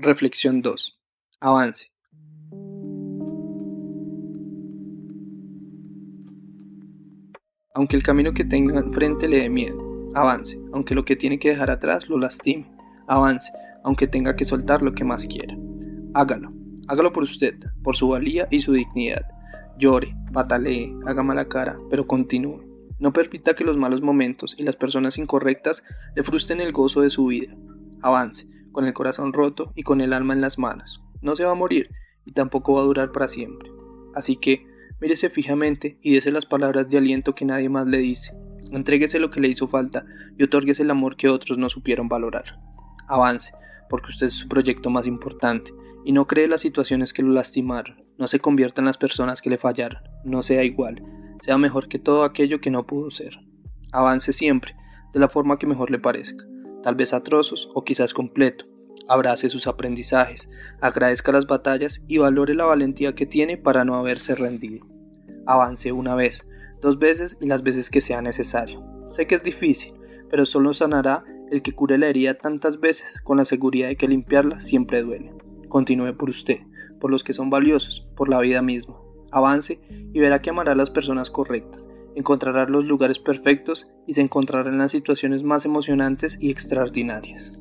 Reflexión 2. Avance. Aunque el camino que tenga enfrente le dé miedo, avance. Aunque lo que tiene que dejar atrás lo lastime, avance. Aunque tenga que soltar lo que más quiera. Hágalo. Hágalo por usted, por su valía y su dignidad. Llore, patalee, haga mala cara, pero continúe. No permita que los malos momentos y las personas incorrectas le frustren el gozo de su vida. Avance con el corazón roto y con el alma en las manos. No se va a morir y tampoco va a durar para siempre. Así que, mírese fijamente y dése las palabras de aliento que nadie más le dice. Entréguese lo que le hizo falta y otórguese el amor que otros no supieron valorar. Avance, porque usted es su proyecto más importante, y no cree las situaciones que lo lastimaron. No se convierta en las personas que le fallaron. No sea igual. Sea mejor que todo aquello que no pudo ser. Avance siempre, de la forma que mejor le parezca tal vez a trozos o quizás completo. Abrace sus aprendizajes, agradezca las batallas y valore la valentía que tiene para no haberse rendido. Avance una vez, dos veces y las veces que sea necesario. Sé que es difícil, pero solo sanará el que cure la herida tantas veces con la seguridad de que limpiarla siempre duele. Continúe por usted, por los que son valiosos, por la vida misma. Avance y verá que amará a las personas correctas encontrará los lugares perfectos y se encontrará en las situaciones más emocionantes y extraordinarias.